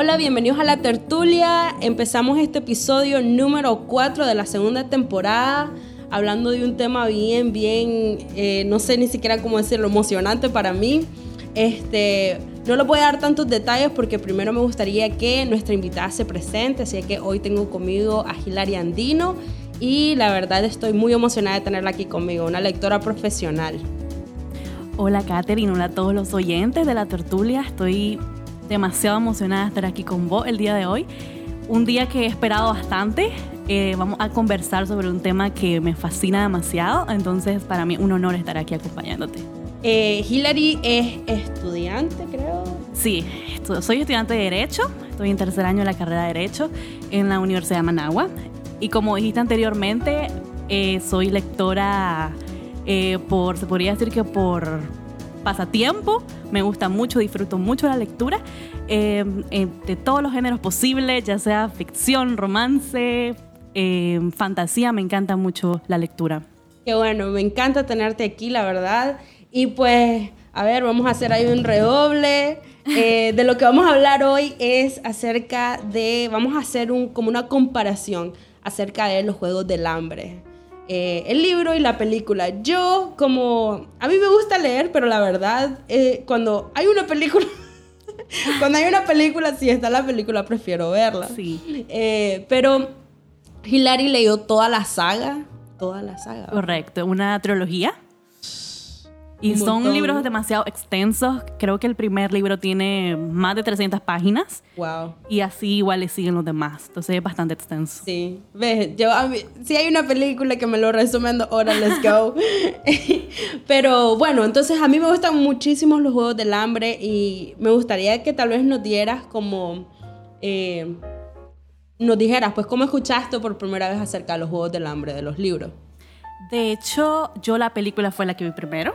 Hola, bienvenidos a la tertulia. Empezamos este episodio número 4 de la segunda temporada, hablando de un tema bien, bien, eh, no sé ni siquiera cómo decirlo, emocionante para mí. Este, no lo voy a dar tantos detalles porque primero me gustaría que nuestra invitada se presente, así que hoy tengo conmigo a Hilary Andino y la verdad estoy muy emocionada de tenerla aquí conmigo, una lectora profesional. Hola Katherine, hola a todos los oyentes de la tertulia, estoy demasiado emocionada de estar aquí con vos el día de hoy. Un día que he esperado bastante. Eh, vamos a conversar sobre un tema que me fascina demasiado, entonces para mí un honor estar aquí acompañándote. Eh, Hillary es estudiante, creo. Sí, soy estudiante de Derecho, estoy en tercer año de la carrera de Derecho en la Universidad de Managua. Y como dijiste anteriormente, eh, soy lectora eh, por, se podría decir que por pasatiempo, me gusta mucho, disfruto mucho la lectura eh, de todos los géneros posibles, ya sea ficción, romance, fantasía, me encanta mucho la lectura. Qué bueno, me encanta tenerte aquí, la verdad. Y pues, a ver, vamos a hacer ahí un redoble. Eh, de lo que vamos a hablar hoy es acerca de, vamos a hacer un, como una comparación acerca de los Juegos del Hambre. Eh, el libro y la película. Yo, como, a mí me gusta leer, pero la verdad, eh, cuando hay una película... cuando hay una película, si está la película, prefiero verla. Sí. pero Hilary leyó toda la saga. Toda la saga. Correcto, una trilogía. Y son libros demasiado extensos. Creo que el primer libro tiene más de 300 páginas. Wow. Y así igual le siguen los demás. Entonces es bastante extenso. Sí. Ves, yo si hay una película que me lo resume en horas, let's go. Pero bueno, entonces a mí me gustan muchísimo los Juegos del Hambre y me gustaría que tal vez nos dieras como... Eh, nos dijeras, pues, ¿cómo escuchaste por primera vez acerca de los Juegos del Hambre, de los libros? De hecho, yo la película fue la que vi primero.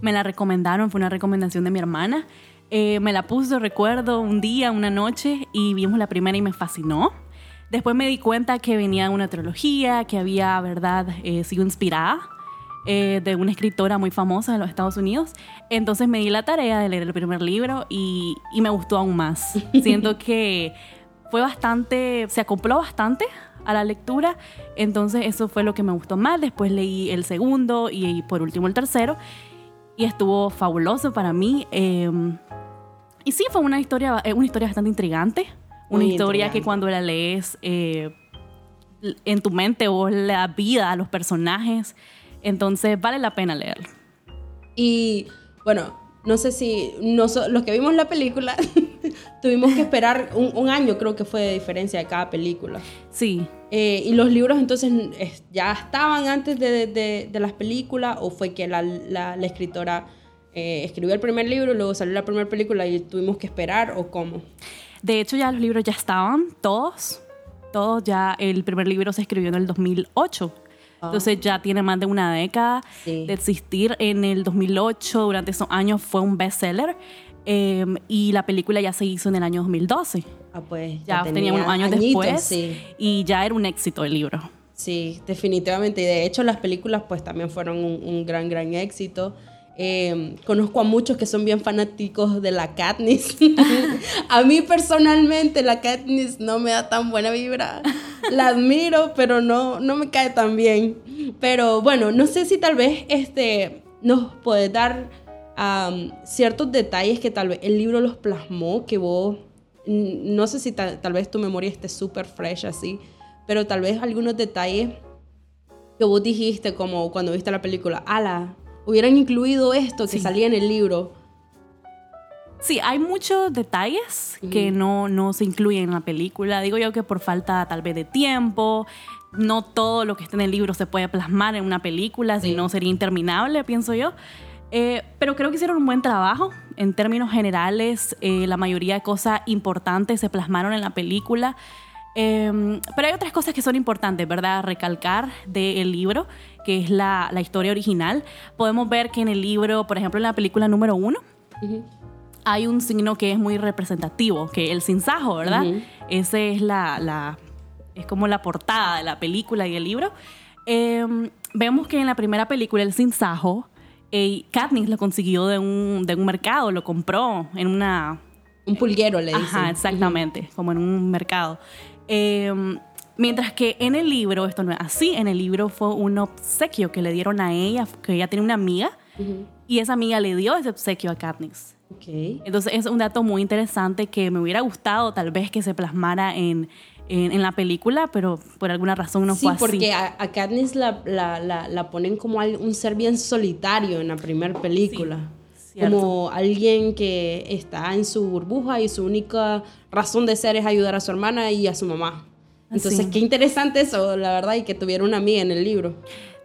Me la recomendaron, fue una recomendación de mi hermana. Eh, me la puso, recuerdo, un día, una noche, y vimos la primera y me fascinó. Después me di cuenta que venía una trilogía, que había, verdad, eh, sido inspirada eh, de una escritora muy famosa de los Estados Unidos. Entonces me di la tarea de leer el primer libro y, y me gustó aún más. Siento que fue bastante, se acopló bastante a la lectura, entonces eso fue lo que me gustó más. Después leí el segundo y por último el tercero y estuvo fabuloso para mí. Em, y sí, fue una historia, eh, una historia bastante intrigante. Una historia que cuando la lees eh, en tu mente o la vida a los personajes, entonces vale la pena leerlo. Y bueno, no sé si los que vimos la película tuvimos que esperar un, año, creo que fue de diferencia de cada película. Sí. Eh, ¿Y los libros entonces ya estaban antes de, las películas o fue que la, escritora eh, escribió el primer libro, luego salió la primera película y tuvimos que esperar o cómo? De hecho ya los libros ya estaban, todos, todos ya, el primer libro se escribió en el 2008. Entonces ya tiene más de una década de existir. En el 2008, durante esos años, fue un bestseller. Em, y la película ya se hizo en el año 2012. Ah, pues. Ya, tenía, unos años después. Y ya era un éxito el libro. Sí, definitivamente. Y de hecho, las películas, pues también fueron un, gran, gran éxito. Em, conozco a muchos que son bien fanáticos de la Katniss. a mí personalmente la Katniss no me da tan buena vibra. La admiro, pero no, no me cae tan bien. Pero bueno, no sé si tal vez este, nos puede dar ciertos detalles que tal vez el libro los plasmó, que vos, no sé si tal, vez tu memoria esté súper fresh así, pero tal vez algunos detalles que vos dijiste como cuando viste la película, ala, hubieran incluido esto que salía en el libro. Sí, hay muchos detalles que no, no se incluyen en la película. Digo yo que por falta tal vez de tiempo, no todo lo que está en el libro se puede plasmar en una película, si no sería interminable, pienso yo. Eh, pero creo que hicieron un buen trabajo. En términos generales, eh, la mayoría de cosas importantes se plasmaron en la película. Em, pero hay otras cosas que son importantes, ¿verdad? Recalcar del libro, que es la, la, historia original. Podemos ver que en el libro, por ejemplo, en la película número uno, hay un signo que es muy representativo, que es el sinsajo, ¿verdad? Ese es la, la, es como la portada de la película y el libro. Em, vemos que en la primera película el sinsajo Katniss lo consiguió de un, de un mercado, lo compró en una, Un pulguero, le dicen. Ajá, exactamente, como en un mercado. Em, mientras que en el libro, esto no es así, en el libro fue un obsequio que le dieron a ella, que ella tiene una amiga, y esa amiga le dio ese obsequio a Katniss. Okay. Entonces es un dato muy interesante que me hubiera gustado tal vez que se plasmara en, en, la película, pero por alguna razón no fue así. Sí, porque a, Katniss la, la, la, ponen como un ser bien solitario en la primera película. Como alguien que está en su burbuja y su única razón de ser es ayudar a su hermana y a su mamá. Entonces, qué interesante eso, la verdad, y que tuviera una amiga en el libro.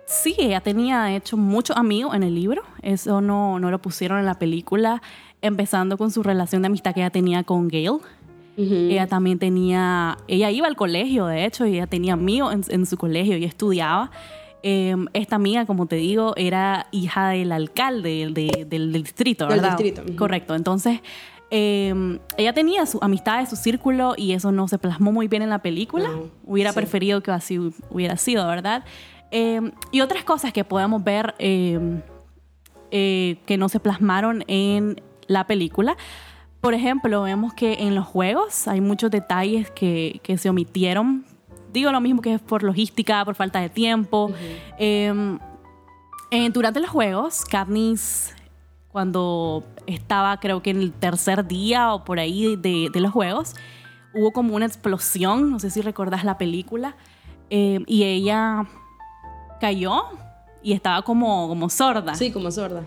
Sí, ella tenía, hecho, muchos amigos en el libro. Eso no, no lo pusieron en la película empezando con su relación de amistad que ella tenía con Gail. Ella también tenía, ella iba al colegio, de hecho, y ella tenía amigos en, su colegio y estudiaba. Em, esta amiga, como te digo, era hija del alcalde del, distrito, ¿verdad? Del distrito. Correcto. Entonces, em, ella tenía su amistad, su círculo, y eso no se plasmó muy bien en la película. hubiera preferido que así hubiera sido, ¿verdad? Em, y otras cosas que podemos ver eh, que no se plasmaron en la película. Por ejemplo, vemos que en los juegos hay muchos detalles que, se omitieron. Digo lo mismo que es por logística, por falta de tiempo. Em, durante los juegos, Katniss, cuando estaba creo que en el tercer día o por ahí de, los juegos, hubo como una explosión, no sé si recordás la película, em, y ella cayó y estaba como, como sorda. Sí, como sorda.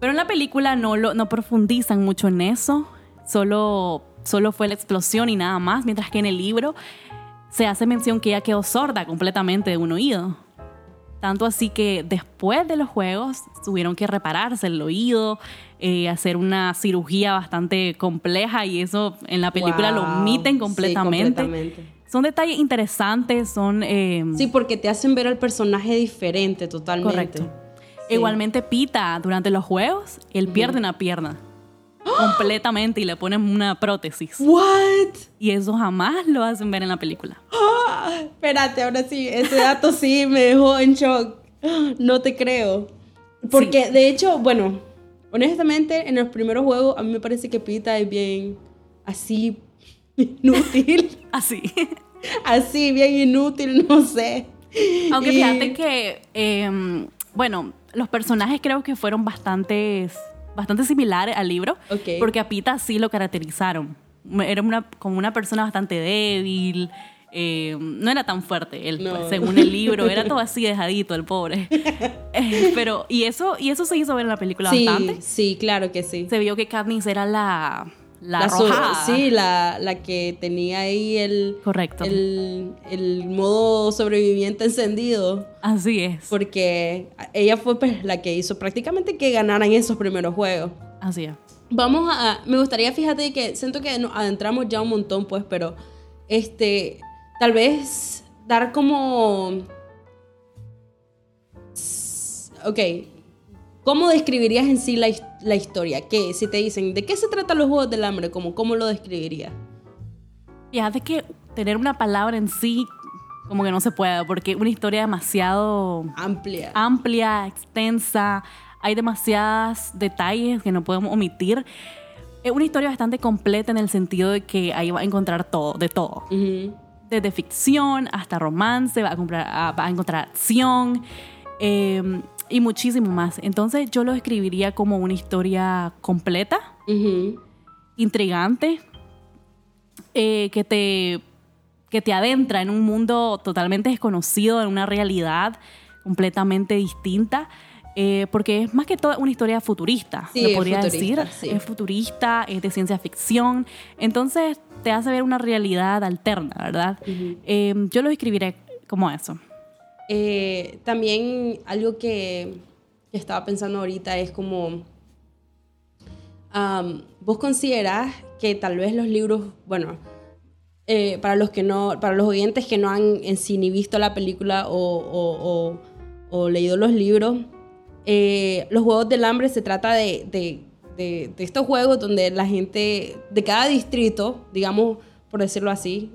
Pero en la película no, lo, no profundizan mucho en eso, solo, solo fue la explosión y nada más, mientras que en el libro se hace mención que ella quedó sorda completamente de un oído. Tanto así que después de los juegos tuvieron que repararse el oído, eh, hacer una cirugía bastante compleja y eso en la película lo omiten completamente. Son detalles interesantes, son... Eh, sí, porque te hacen ver al personaje diferente totalmente. Correcto. Igualmente Pita, durante los juegos, él pierde una pierna. Completamente y le ponen una prótesis. What? Y eso jamás lo hacen ver en la película. espérate, ahora sí, ese dato sí me dejó en shock. No te creo. Porque de hecho, bueno, honestamente, en los primeros juegos a mí me parece que Pita es bien así inútil. así. así, bien inútil, no sé. Aunque fíjate que, em, bueno, los personajes creo que fueron bastante similares al libro, porque a Pita sí lo caracterizaron. Era una, como una persona bastante débil, eh, no era tan fuerte, él, pues, según el libro, era todo así dejadito, el pobre. Eh, pero, y eso, y eso se hizo ver en la película bastante. Sí, claro que sí. Se vio que Katniss era la, la, Sí, la, la, que tenía ahí el, Correcto. El, el, modo sobreviviente encendido. Así es. Porque ella fue pues, la que hizo prácticamente que ganaran esos primeros juegos. Así es. Vamos a. Me gustaría, fíjate que siento que nos adentramos ya un montón, pues, pero este. Tal vez dar como. Ok, ¿Cómo describirías en sí la, la historia? Que si te dicen, ¿de qué se trata los Juegos del Hambre? ¿Cómo, cómo lo describirías? de que tener una palabra en sí como que no se puede, porque una historia demasiado amplia, amplia, extensa, hay demasiados detalles que no podemos omitir. Es una historia bastante completa en el sentido de que ahí va a encontrar todo, de todo. Desde ficción hasta romance, va a, comprar, va a encontrar acción. Eh, y muchísimo más. Entonces yo lo escribiría como una historia completa, intrigante, eh, que, te, que te adentra en un mundo totalmente desconocido, en una realidad completamente distinta. Eh, porque es más que todo una historia futurista, sí, podría decir. Es futurista, es de ciencia ficción. Entonces te hace ver una realidad alterna, ¿verdad? Eh, yo lo escribiré como eso. Eh, también algo que, estaba pensando ahorita es como, vos considerás que tal vez los libros, bueno, eh, para los que no, para los oyentes que no han en sí ni visto la película o, leído los libros, eh, los Juegos del Hambre se trata de, de estos juegos donde la gente de cada distrito, digamos, por decirlo así,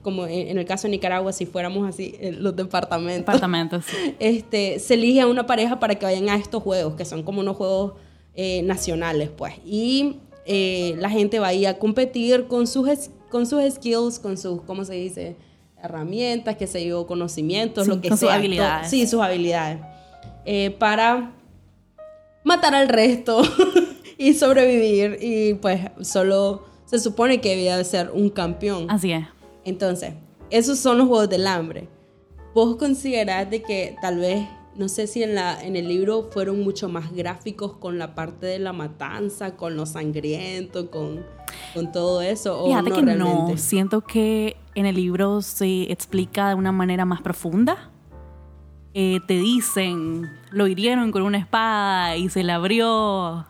como en, el caso de Nicaragua, si fuéramos así, los departamentos. Departamentos. Este, se elige a una pareja para que vayan a estos juegos, que son como unos juegos eh, nacionales, pues. Y eh, la gente va a ir a competir con sus, con sus skills, con sus, ¿cómo se dice? Herramientas, que se yo, conocimientos, lo que con sea. sus habilidades. Sí, sus habilidades. Eh, para matar al resto y sobrevivir. Y pues solo se supone que debía de ser un campeón. Así es. Entonces, esos son los Juegos del Hambre. ¿Vos considerás de que tal vez, no sé si en, la, en el libro fueron mucho más gráficos con la parte de la matanza, con lo sangriento, con, con todo eso? ¿o Fíjate no que realmente? no, siento que en el libro se explica de una manera más profunda. Eh, te dicen, lo hirieron con una espada y se le abrió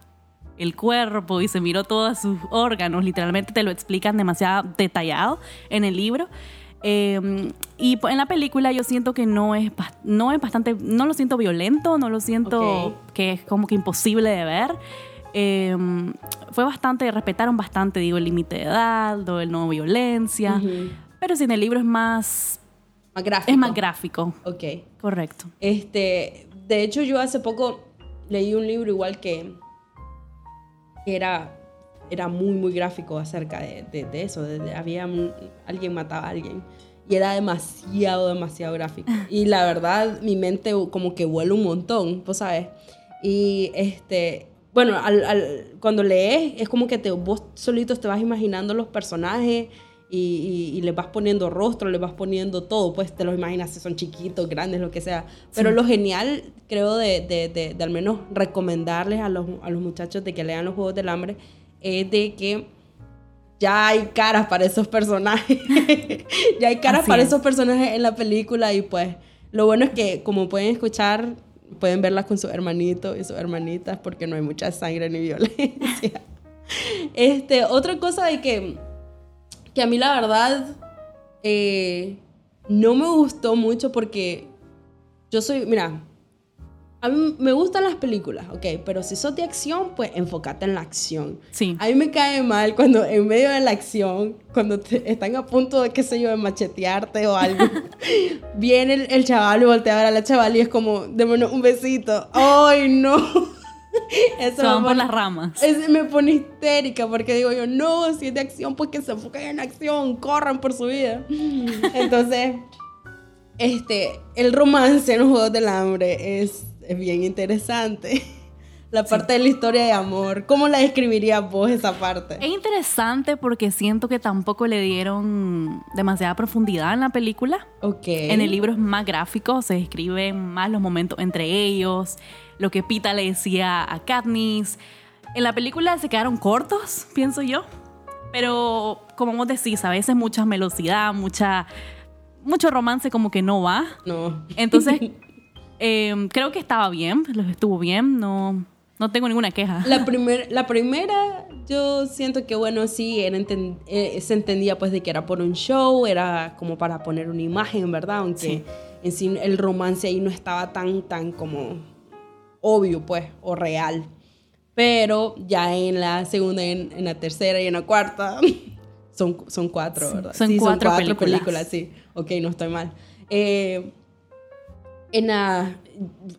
el cuerpo y se miró todos sus órganos, literalmente te lo explican demasiado detallado en el libro. Eh, y pues, en la película yo siento que no es, no es bastante, no lo siento violento, no lo siento que es como que imposible de ver. Eh, fue bastante, respetaron bastante, digo, el límite de edad, del no violencia. Pero si en el libro es más, Más gráfico. es más gráfico. Ok. Correcto. Este, de hecho, yo hace poco leí un libro igual que, que era, era muy, muy gráfico acerca de, de- de eso. de- había un- alguien mataba a alguien. Y era demasiado, demasiado gráfico. Y la verdad, mi mente como que vuela un montón, vos sabes. Y este, bueno, al- al- cuando lees, es como que te, vos solitos te vas imaginando los personajes y, y, y les vas poniendo rostro, les vas poniendo todo, pues te los imaginas si son chiquitos, grandes, lo que sea. Pero lo genial, creo, de, de, de, de al menos recomendarles a los, a los muchachos de que lean los Juegos del Hambre, es de que ya hay caras para esos personajes. ya hay caras Así para es. esos personajes en la película y pues lo bueno es que como pueden escuchar, pueden verlas con sus hermanitos y sus hermanitas porque no hay mucha sangre ni violencia. este, otra cosa de que, que a mí la verdad eh, no me gustó mucho porque yo soy, mira, a mí me gustan las películas, ok, pero si sos de acción, pues enfócate en la acción. Sí. A mí me cae mal cuando en medio de la acción, cuando te- están a punto de, qué sé yo, de machetearte o algo, viene el, el chaval y voltea a ver a la chaval y es como, démonos un besito. ¡Ay, no! Eso Se me van por pone- las ramas. ese me pone histérica porque digo yo, no, si es de acción, pues que se enfoquen en acción, corran por su vida. Entonces, este, el romance en los Juegos del Hambre es, es bien interesante. La parte de la historia de amor, ¿cómo la describirías vos esa parte? Es interesante porque siento que tampoco le dieron demasiada profundidad en la película. Ok. En el libro es más gráfico, se describen más los momentos entre ellos, lo que Pita le decía a Katniss. En la película se quedaron cortos, pienso yo. Pero como vos decís, a veces mucha velocidad, mucha, mucho romance como que no va. No. Entonces, eh, creo que estaba bien, estuvo bien, no, no tengo ninguna queja. La, primer, la primera, yo siento que, bueno, sí, era enten- eh, se entendía pues de que era por un show, era como para poner una imagen, ¿verdad? Aunque Sí. en sí el romance ahí no estaba tan, tan como obvio, pues, o real. Pero ya en la segunda, en, en la tercera y en la cuarta, son, son cuatro, Sí, ¿verdad? son cuatro películas. sí. Ok, no estoy mal. Eh, en la-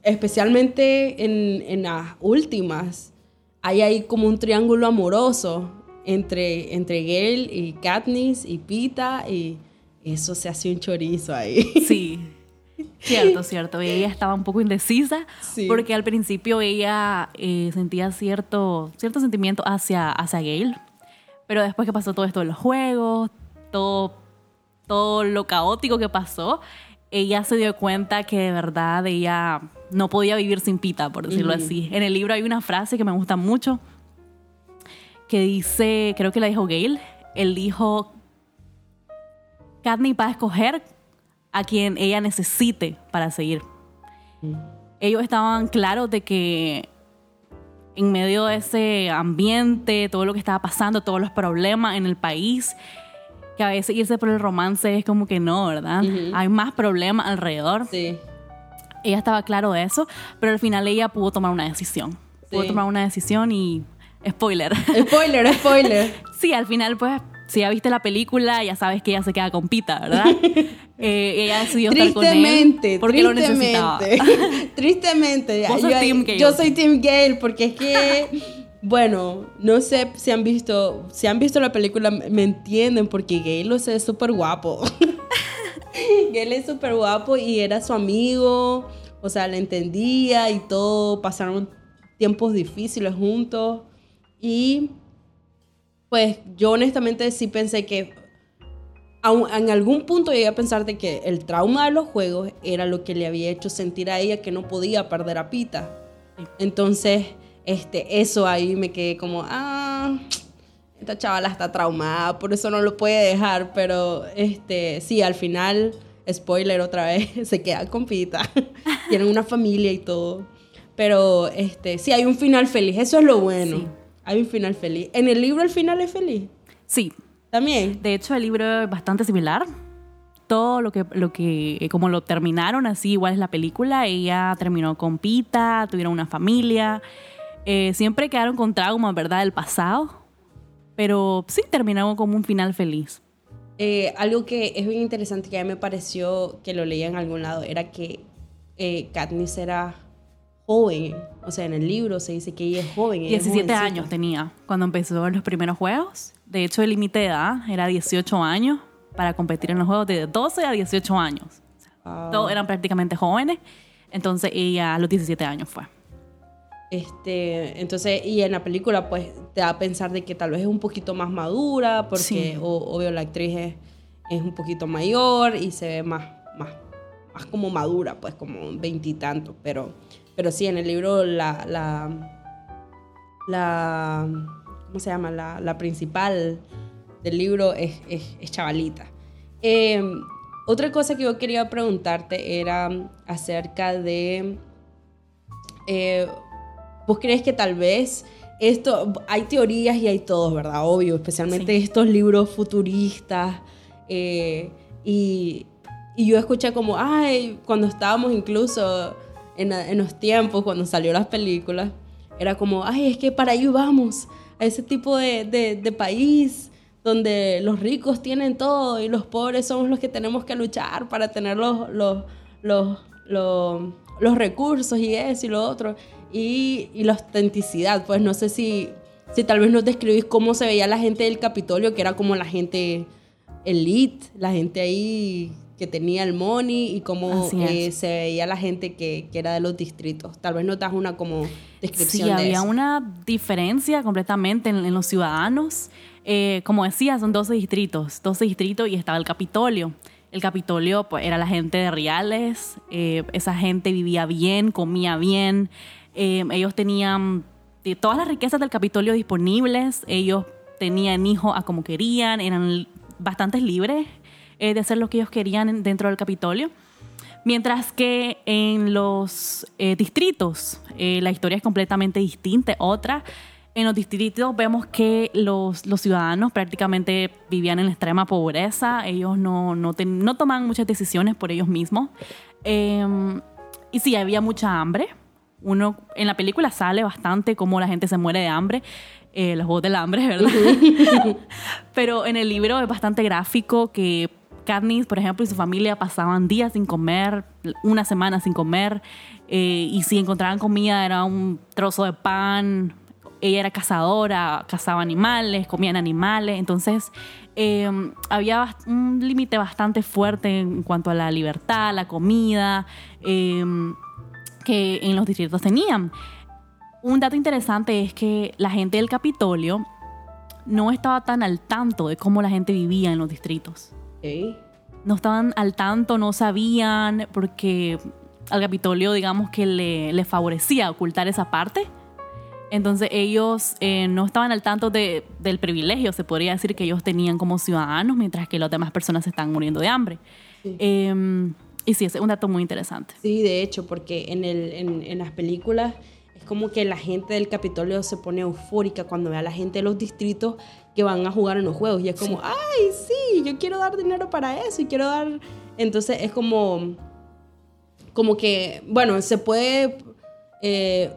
especialmente en, en las últimas, hay ahí como un triángulo amoroso entre, entre Gale y Katniss y Pita y eso se hace un chorizo ahí. Sí. Cierto, cierto. Ella estaba un poco indecisa Sí. porque al principio ella eh, sentía cierto, cierto sentimiento hacia, hacia Gale. Pero después que pasó todo esto de los juegos, todo, todo lo caótico que pasó, ella se dio cuenta que de verdad ella no podía vivir sin Pita, por decirlo así. En el libro hay una frase que me gusta mucho que dice, creo que la dijo Gale, él dijo, Katniss va a escoger a quien ella necesite para seguir. Ellos estaban claros de que en medio de ese ambiente, todo lo que estaba pasando, todos los problemas en el país, que a veces irse por el romance es como que no, ¿verdad? Hay más problemas alrededor. Sí. Ella estaba claro de eso, pero al final ella pudo tomar una decisión. Pudo Sí. tomar una decisión y... Spoiler. Spoiler, spoiler. Sí, al final, pues, si ya viste la película, ya sabes que ella se queda con Pita, ¿verdad? Eh, ella decidió estar con él Tristemente, porque lo necesitaba. tristemente. yo, yo soy Team Gale porque es que bueno, no sé si han visto, si han visto la película, me entienden porque Gale es súper guapo. Gale es súper guapo y era su amigo, o sea, le entendía y todo, pasaron tiempos difíciles juntos y pues yo honestamente sí pensé que en algún punto llegué a pensar de que el trauma de los juegos era lo que le había hecho sentir a ella que no podía perder a Pita. Entonces, este, eso ahí me quedé como, ah, esta chavala está traumada, por eso no lo puede dejar, pero este, sí, al final, spoiler otra vez, se queda con Pita. Tienen una familia y todo. Pero este, sí, hay un final feliz, eso es lo bueno. Hay un final feliz. ¿En el libro el final es feliz? Sí, también. De hecho, el libro es bastante similar. Todo lo que, lo que, como lo terminaron, así igual es la película. Ella terminó con Pita, tuvieron una familia. Eh, siempre quedaron con traumas, ¿verdad? Del pasado. Pero sí terminaron como un final feliz. Eh, algo que es bien interesante que a mí me pareció que lo leía en algún lado era que eh, Katniss era joven. O sea, en el libro se dice que ella es joven. 17 años tenía cuando empezó los primeros juegos. De hecho, el límite de edad era 18 años para competir en los juegos de 12 a 18 años. Todos eran prácticamente jóvenes. Entonces ella a los 17 años fue. Este, entonces, y en la película, pues te da a pensar de que tal vez es un poquito más madura, porque obvio la actriz es, es, un poquito mayor y se ve más, más, más como madura, pues como veintitantos. Pero pero sí, en el libro la, la, la ¿cómo se llama? La, la principal del libro es, es, chavalita. Em, otra cosa que yo quería preguntarte era acerca de, eh, ¿vos crees que tal vez esto, hay teorías y hay todos, ¿verdad? Obvio, especialmente estos libros futuristas. Eh, y, y yo escuché como, ay, cuando estábamos incluso en, los tiempos, cuando salió las películas, era como, ay, es que para ahí vamos, a ese tipo de, de, país donde los ricos tienen todo y los pobres somos los que tenemos que luchar para tener los, los, los, los, recursos y eso y lo otro. Y, y, la autenticidad, pues no sé si, si tal vez nos describís cómo se veía la gente del Capitolio, que era como la gente elite, la gente ahí que tenía el money y cómo eh, se veía la gente que, que, era de los distritos. Tal vez notas una como descripción. Sí, había una diferencia completamente en, los ciudadanos. Eh, como decía, son 12 distritos, 12 distritos y estaba el Capitolio. El Capitolio pues, era la gente de reales, eh, esa gente vivía bien, comía bien, ellos tenían todas las riquezas del Capitolio disponibles, ellos tenían hijos a como querían, eran bastante libres eh, de hacer lo que ellos querían dentro del Capitolio. Mientras que en los eh, distritos eh, la historia es completamente distinta, otra. En los distritos vemos que los, los ciudadanos prácticamente vivían en extrema pobreza, ellos no, no, no tomaban muchas decisiones por ellos mismos. Em, y sí, había mucha hambre. Uno, en la película sale bastante cómo la gente se muere de hambre. los juegos del hambre, ¿verdad? Pero en el libro es bastante gráfico que Katniss, por ejemplo, y su familia pasaban días sin comer, una semana sin comer, eh, y si encontraban comida era un trozo de pan. Ella era cazadora, cazaba animales, comían animales, entonces em, había un límite bastante fuerte en cuanto a la libertad, la comida, em, que en los distritos tenían. Un dato interesante es que la gente del Capitolio no estaba tan al tanto de cómo la gente vivía en los distritos. No estaban al tanto, no sabían, porque al Capitolio, digamos que le, favorecía ocultar esa parte. Entonces ellos eh, no estaban al tanto de, del privilegio, se podría decir que ellos tenían como ciudadanos, mientras que las demás personas se están muriendo de hambre. Em, y sí, es un dato muy interesante. Sí, de hecho, porque en, el, en, en las películas es como que la gente del Capitolio se pone eufórica cuando ve a la gente de los distritos que van a jugar en los juegos. Y es como, ay, sí, yo quiero dar dinero para eso y quiero dar... Entonces es como, como que, bueno, se puede eh,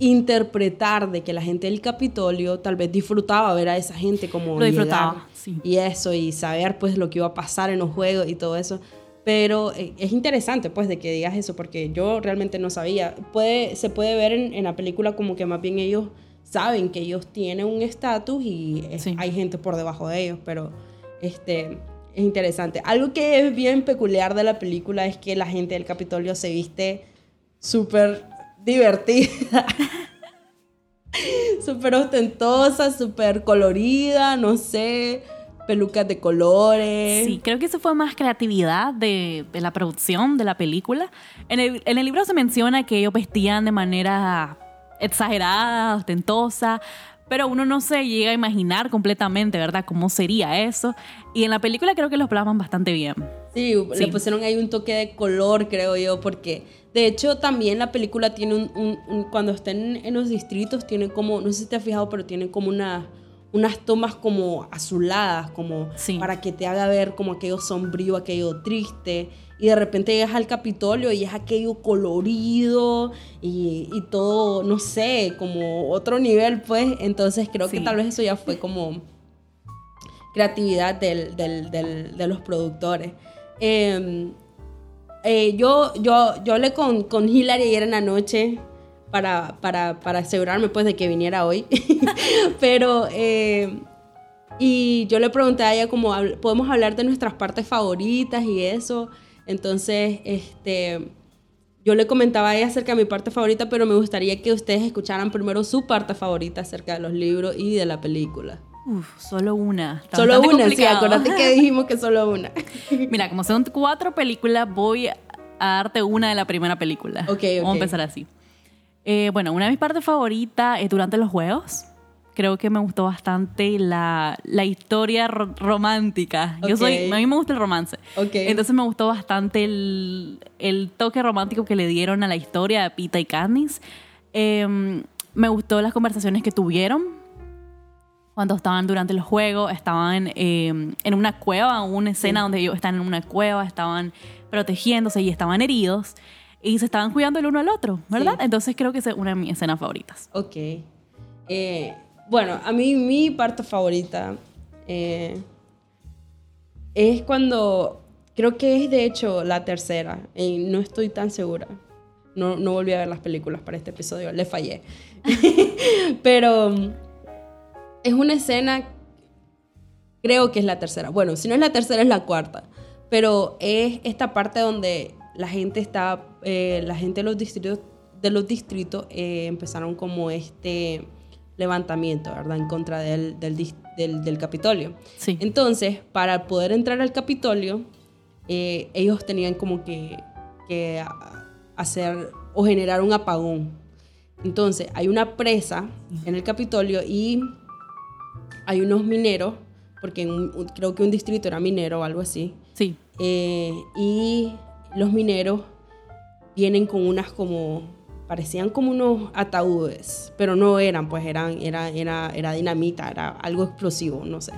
interpretar de que la gente del Capitolio tal vez disfrutaba ver a esa gente como... Lo disfrutaba, sí. Y eso, y saber pues lo que iba a pasar en los juegos y todo eso. Pero eh, es interesante, pues, de que digas eso, porque yo realmente no sabía. Puede, se puede ver en, en la película como que más bien ellos saben que ellos tienen un estatus y hay gente por debajo de ellos, pero este, es interesante. Algo que es bien peculiar de la película es que la gente del Capitolio se viste súper divertida. súper ostentosa, súper colorida, no sé pelucas de colores. Sí, creo que eso fue más creatividad de, la producción de la película. En el, en el libro se menciona que ellos vestían de manera exagerada, ostentosa, pero uno no se llega a imaginar completamente, ¿verdad?, cómo sería eso. Y en la película creo que lo plasman bastante bien. Sí, le pusieron ahí un toque de color, creo yo, porque de hecho también la película tiene un, cuando estén en los distritos, tiene como, no sé si te has fijado, pero tiene como una unas tomas como azuladas, como para que te haga ver como aquello sombrío, aquello triste. Y de repente llegas al Capitolio y es aquello colorido y, todo, no sé, como otro nivel, pues. Entonces creo que tal vez eso ya fue como creatividad de los productores. Em, eh, yo, yo, yo hablé con, con Hilary ayer en la noche para, para, para asegurarme pues de que viniera hoy. Pero, eh, y yo le pregunté a ella como, podemos hablar de nuestras partes favoritas y eso. Entonces, este, yo le comentaba a ella acerca de mi parte favorita, pero me gustaría que ustedes escucharan primero su parte favorita acerca de los libros y de la película. Uf, solo una. solo una, sí, acuérdate que dijimos que solo una. Mira, como son cuatro películas, voy a darte una de la primera película. Ok, Vamos a empezar así. Eh, bueno, una de mis partes favoritas es durante los juegos. Creo que me gustó bastante la, la historia romántica. Yo soy, a mí me gusta el romance. Entonces me gustó bastante el, el, toque romántico que le dieron a la historia de Pita y Katniss. Em, me gustó las conversaciones que tuvieron cuando estaban durante los juegos, estaban em, en una cueva, una escena donde ellos están en una cueva, estaban protegiéndose y estaban heridos y se estaban cuidando el uno al otro, ¿verdad? Entonces creo que es una de mis escenas favoritas. Ok. Eh, bueno, a mí mi parte favorita eh, es cuando, creo que es de hecho la tercera, y no estoy tan segura. No, no volví a ver las películas para este episodio, le fallé. Pero es una escena, creo que es la tercera. Bueno, si no es la tercera, es la cuarta. Pero es esta parte donde la gente está, eh, la gente de los distritos, de los distritos eh, empezaron como este levantamiento, ¿verdad? En contra del, del, Capitolio. Sí. Entonces, para poder entrar al Capitolio, eh, ellos tenían como que, que hacer o generar un apagón. Entonces, hay una presa en el Capitolio y hay unos mineros, porque creo que un distrito era minero o algo así. Sí. y los mineros vienen con unas como, parecían como unos ataúdes, pero no eran, pues eran, era, era, era dinamita, era algo explosivo, no sé.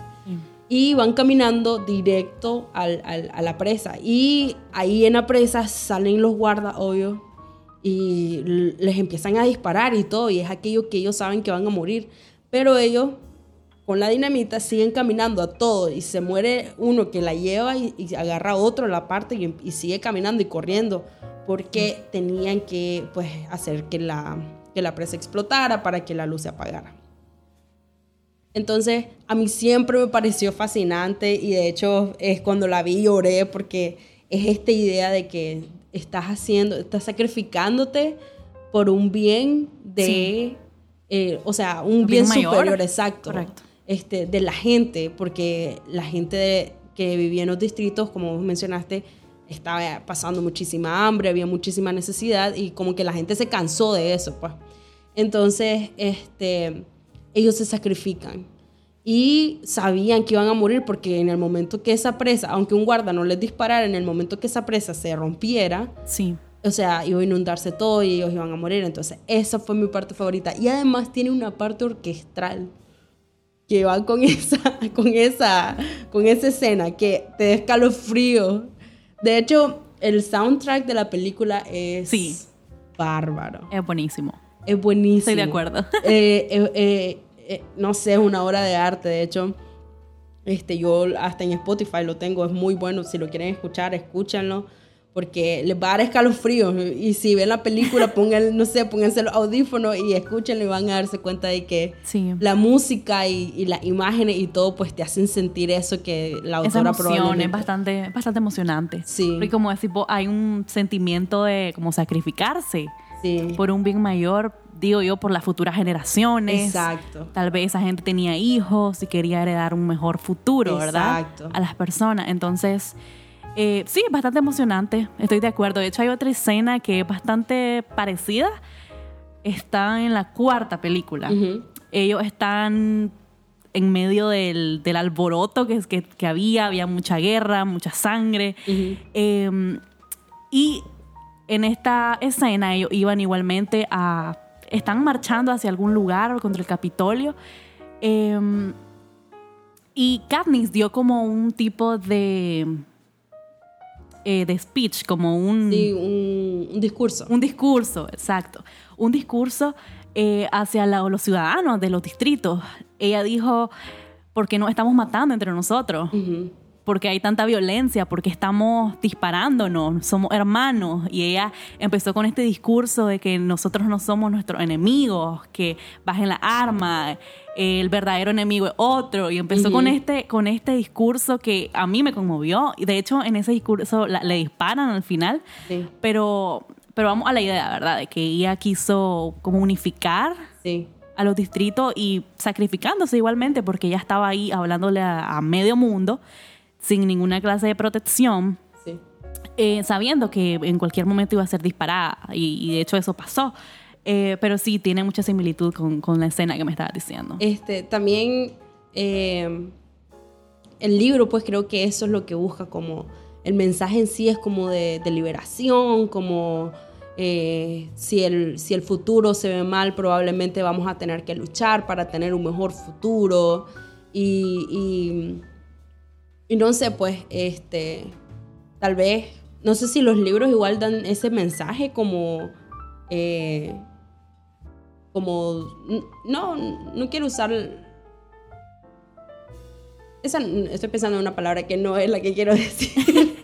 Y van caminando directo al, a la presa. Y ahí en la presa salen los guardas, obvio, y les empiezan a disparar y todo, y es aquello que ellos saben que van a morir. Pero ellos con la dinamita siguen caminando a todo y se muere uno que la lleva y, agarra a otro la parte y, sigue caminando y corriendo porque tenían que pues hacer que la, que la presa explotara para que la luz se apagara. Entonces a mí siempre me pareció fascinante y de hecho es cuando la vi lloré porque es esta idea de que estás haciendo, estás sacrificándote por un bien de, eh, o sea, un, bien, superior, exacto. Correcto este, de la gente, porque la gente que vivía en los distritos, como vos mencionaste, estaba pasando muchísima hambre, había muchísima necesidad y como que la gente se cansó de eso, pues. Entonces, este, ellos se sacrifican y sabían que iban a morir porque en el momento que esa presa, aunque un guarda no les disparara, en el momento que esa presa se rompiera, sí. o sea, iba a inundarse todo y ellos iban a morir. Entonces, esa fue mi parte favorita. Y además tiene una parte orquestral que va con esa, con esa, con esa escena que te da escalofrío. De hecho, el soundtrack de la película es sí. bárbaro. Es buenísimo. Es buenísimo. Estoy de acuerdo. Eh, eh, eh, no sé, es una obra de arte, de hecho. Este, yo hasta en Spotify lo tengo, es muy bueno. Si lo quieren escuchar, escúchanlo porque les va a dar escalofríos. Y si ven la película, pongan, no sé, pónganse los audífonos y escúchenlo y van a darse cuenta de que la música y, las imágenes y todo, pues te hacen sentir eso que la autora Esa emoción es bastante, bastante emocionante. Sí. Y como decir, hay un sentimiento de como sacrificarse por un bien mayor, digo yo, por las futuras generaciones. Exacto. Tal vez esa gente tenía hijos y quería heredar un mejor futuro, ¿verdad? Exacto. A las personas. Entonces eh, sí, bastante emocionante, estoy de acuerdo. De hecho, hay otra escena que es bastante parecida. Está en la cuarta película. Ellos están en medio del, alboroto que, que, que, había, había mucha guerra, mucha sangre. Em, y en esta escena ellos iban igualmente a... Están marchando hacia algún lugar contra el Capitolio. Em, y Katniss dio como un tipo de eh, de speech, como un... Sí, un, discurso. Un discurso, exacto. Un discurso eh, hacia los ciudadanos de los distritos. Ella dijo, porque no estamos matando entre nosotros porque hay tanta violencia, porque estamos disparándonos, somos hermanos. Y ella empezó con este discurso de que nosotros no somos nuestros enemigos, que bajen la arma, el verdadero enemigo es otro. Y empezó con, este, con este discurso que a mí me conmovió. Y de hecho, en ese discurso le disparan al final. Pero, pero vamos a la idea, ¿verdad? De que ella quiso como unificar. a los distritos y sacrificándose igualmente porque ella estaba ahí hablándole a medio mundo sin ninguna clase de protección, eh, sabiendo que en cualquier momento iba a ser disparada. Y, de hecho eso pasó. Eh, pero sí, tiene mucha similitud con, la escena que me estabas diciendo. Este, también eh, el libro, pues creo que eso es lo que busca, como el mensaje en sí es como de, liberación, como si, el, si el futuro se ve mal, probablemente vamos a tener que luchar para tener un mejor futuro. y y no sé, pues, este, tal vez, no sé si los libros igual dan ese mensaje como, eh, como, no, no quiero usar, esa, estoy pensando en una palabra que no es la que quiero decir.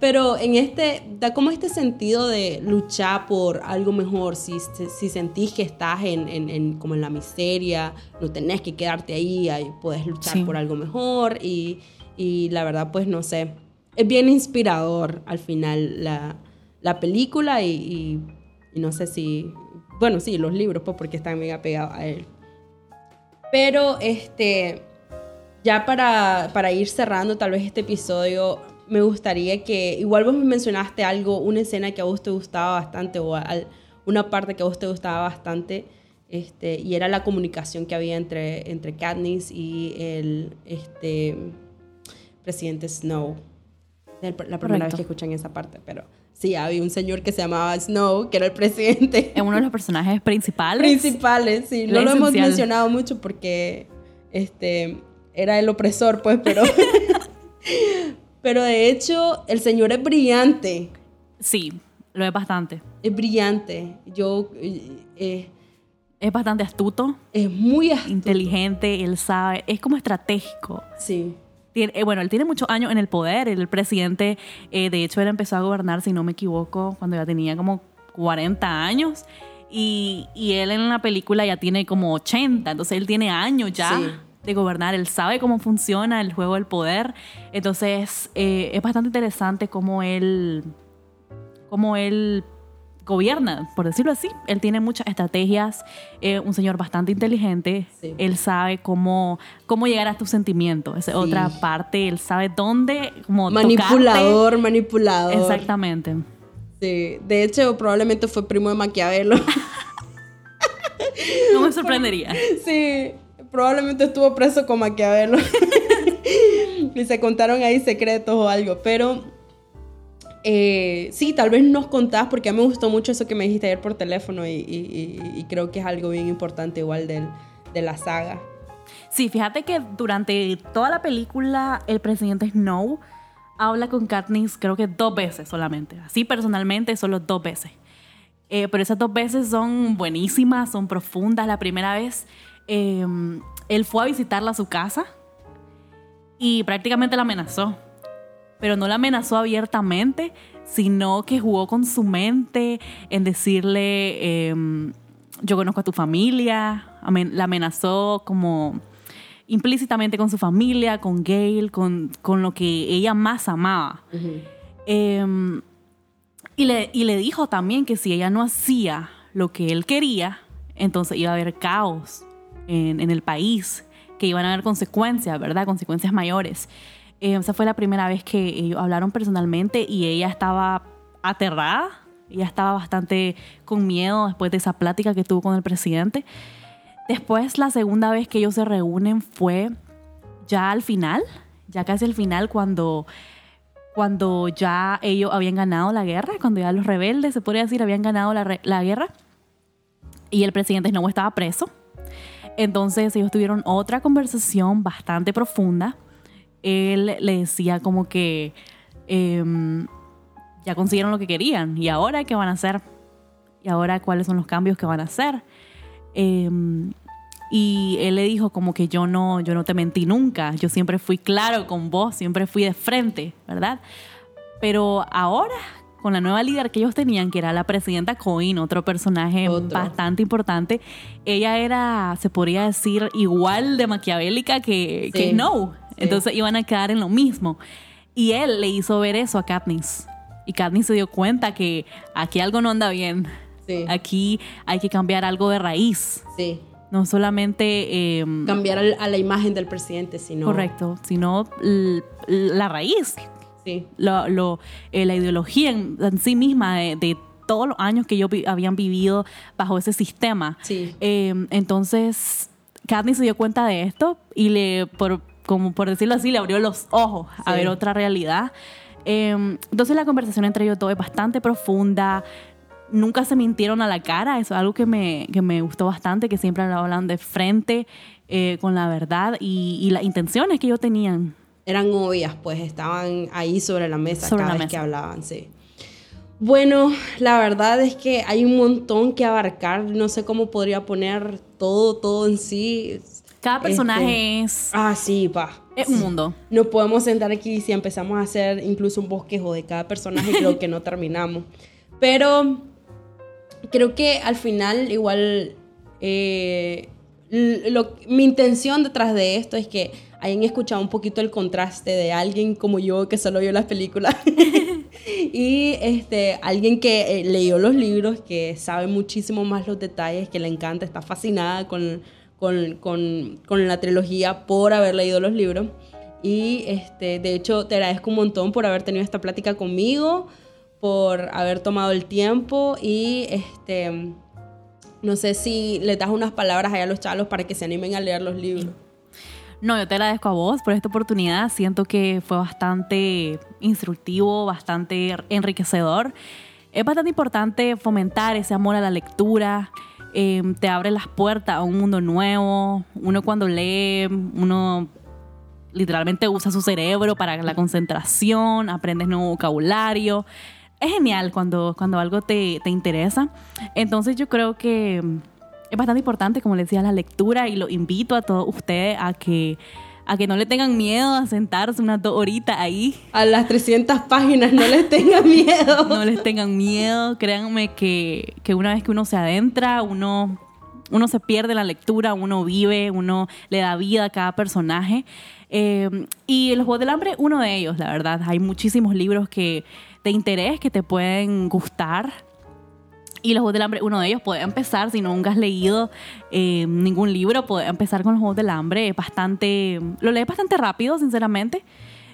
Pero en este, da como este sentido de luchar por algo mejor. Si, si sentís que estás en, en, como en la miseria, no tenés que quedarte ahí, puedes luchar por algo mejor. Y, y la verdad, pues no sé, es bien inspirador al final la, la película y, no sé si, bueno, sí, los libros, pues porque están bien apegados a él. Pero este, ya para, para ir cerrando tal vez este episodio, me gustaría que, igual vos me mencionaste algo, una escena que a vos te gustaba bastante o una parte que a vos te gustaba bastante. Este, y era la comunicación que había entre, entre Katniss y el, este, presidente Snow. La primera vez que escuchan esa parte, pero sí, había un señor que se llamaba Snow, que era el presidente. Es uno de los personajes principales. Principales, sí. No lo hemos mencionado mucho porque este, era el opresor, pues, pero... pero de hecho, el señor es brillante. Sí, lo es bastante. Es brillante. Yo... Eh, es bastante astuto. Es muy astuto. Inteligente, él sabe. Es como estratégico. Sí. Eh, bueno, él tiene muchos años en el poder, el presidente, eh, de hecho él empezó a gobernar, si no me equivoco, cuando ya tenía como 40 años. Y, él en la película ya tiene como 80, entonces él tiene años ya de gobernar, él sabe cómo funciona el juego del poder, entonces eh, es bastante interesante cómo él, cómo él gobierna, por decirlo así. Él tiene muchas estrategias, eh, un señor bastante inteligente, él sabe cómo, cómo llegar a tus sentimientos, esa otra parte, él sabe dónde, como Manipulador, manipulador. Exactamente. Sí, de hecho probablemente fue primo de Maquiavelo. no me sorprendería. Sí, probablemente estuvo preso con Maquiavelo. y se contaron ahí secretos o algo, pero eh, sí, tal vez nos contás, porque a mí me gustó mucho eso que me dijiste ayer por teléfono y, creo que es algo bien importante igual de la saga. Sí, fíjate que durante toda la película el presidente Snow habla con Katniss creo que dos veces solamente. Así personalmente solo dos veces. Eh, pero esas dos veces son buenísimas, son profundas. La primera vez em, él fue a visitarla a su casa y prácticamente la amenazó. Pero no la amenazó abiertamente, sino que jugó con su mente en decirle, em, yo conozco a tu familia, la amenazó como implícitamente con su familia, con Gail, con, lo que ella más amaba. Em, y, le, y le dijo también que si ella no hacía lo que él quería, entonces iba a haber caos en, en el país, que iban a haber consecuencias, ¿verdad? Consecuencias mayores. Eh, esa fue la primera vez que ellos hablaron personalmente y ella estaba aterrada, ella estaba bastante con miedo después de esa plática que tuvo con el presidente. Después, la segunda vez que ellos se reúnen fue ya al final, ya casi al final, cuando, cuando ya ellos habían ganado la guerra, cuando ya los rebeldes, se podría decir, habían ganado la, la guerra y el presidente Snow estaba preso. Entonces ellos tuvieron otra conversación bastante profunda él le decía como que em, ya consiguieron lo que querían y ahora qué van a hacer y ahora cuáles son los cambios que van a hacer. Em, y él le dijo como que yo no, yo no te mentí nunca, yo siempre fui claro con vos, siempre fui de frente, ¿verdad? Pero ahora, con la nueva líder que ellos tenían, que era la presidenta Coin, otro personaje bastante importante, ella era, se podría decir, igual de maquiavélica que, que No. Entonces iban a quedar en lo mismo. Y él le hizo ver eso a Katniss. Y Katniss se dio cuenta que aquí algo no anda bien. Aquí hay que cambiar algo de raíz. Sí. No solamente... Em, cambiar a la imagen del presidente, sino... Correcto, sino la raíz. Sí. Lo, eh, la ideología en, sí misma de, todos los años que ellos habían vivido bajo ese sistema. Sí. Em, entonces, Katniss se dio cuenta de esto y le, por, como por decirlo así, le abrió los ojos a ver otra realidad. Em, entonces la conversación entre ellos dos es bastante profunda. Nunca se mintieron a la cara, eso es algo que me, que me gustó bastante, que siempre hablaban de frente eh, con la verdad y, las intenciones que ellos tenían. Eran obvias, pues estaban ahí sobre la mesa cada vez que hablaban, sí. Bueno, la verdad es que hay un montón que abarcar, no sé cómo podría poner todo, todo en sí. Cada personaje este, es. Ah, sí, pa. Es un mundo. Nos podemos sentar aquí si empezamos a hacer incluso un bosquejo de cada personaje, creo que no terminamos. Pero creo que al final, igual. Eh, mi intención detrás de esto es que hayan escuchado un poquito el contraste de alguien como yo que solo vio las películas y este, alguien que eh, leyó los libros, que sabe muchísimo más los detalles, que le encanta, está fascinada con con, con, con, la trilogía por haber leído los libros. Y este, de hecho te agradezco un montón por haber tenido esta plática conmigo, por haber tomado el tiempo y este, no sé si le das unas palabras a los chalos para que se animen a leer los libros. No, yo te agradezco a vos por esta oportunidad. Siento que fue bastante instructivo, bastante enriquecedor. Es bastante importante fomentar ese amor a la lectura, Em, te abre las puertas a un mundo nuevo. Uno cuando lee, uno literalmente usa su cerebro para la concentración, aprendes nuevo vocabulario. Es genial cuando, cuando algo te, te interesa. Entonces yo creo que es bastante importante, como les decía, la lectura y lo invito a todos ustedes a que a que no le tengan miedo a sentarse unas dos horitas ahí. A las 300 páginas, no les tengan miedo. no les tengan miedo, créanme que, que una vez que uno se adentra, uno, uno se pierde la lectura, uno vive, uno le da vida a cada personaje. Eh, y El Juego del Hambre, uno de ellos, la verdad. Hay muchísimos libros que de interés que te pueden gustar. Y los Juegos del Hambre, uno de ellos puede empezar, si nunca has leído eh, ningún libro, puede empezar con los Juegos del Hambre. Es bastante, lo lees bastante rápido, sinceramente.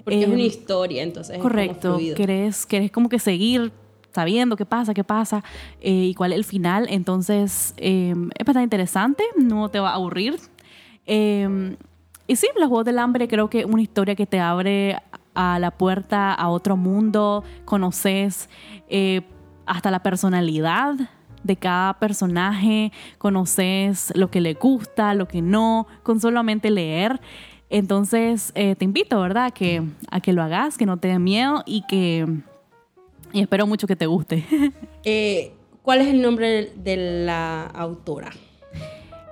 Porque es una eh, historia, entonces. Correcto. Querés, querés como que seguir sabiendo qué pasa, qué pasa eh, y cuál es el final. Entonces, es bastante interesante, no te va a aburrir. y sí, los Juegos del Hambre creo que es una historia que te abre a la puerta a otro mundo, conoces hasta la personalidad de cada personaje, conoces lo que le gusta, lo que no, con solamente leer. Entonces, eh, te invito, ¿verdad?, a que, a que lo hagas, que no te dé miedo y que... Y espero mucho que te guste. Eh, ¿Cuál es el nombre de la autora?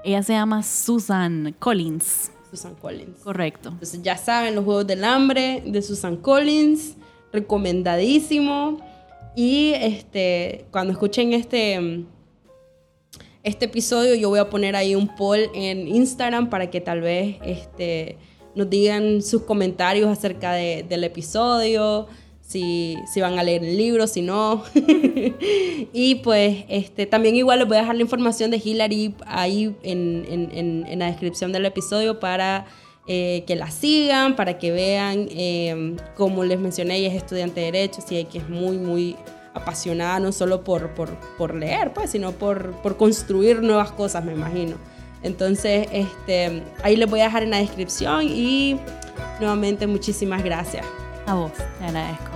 Ella se llama Susan Collins. Susan Collins. Correcto. Entonces ya saben, los Juegos del Hambre de Susan Collins, recomendadísimo. Y este, cuando escuchen este, este episodio, yo voy a poner ahí un poll en Instagram para que tal vez este, nos digan sus comentarios acerca del episodio, si, si, van a leer el libro, si no. y pues este, también igual les voy a dejar la información de Hillary ahí en, en, en la descripción del episodio para eh, que la sigan, para que vean, eh, como les mencioné, ella es estudiante de Derecho, y que es muy, muy apasionada, no solo por, por, por leer, pues, sino por, por, construir nuevas cosas, me imagino. Entonces, este, ahí les voy a dejar en la descripción y nuevamente muchísimas gracias. A vos, te agradezco.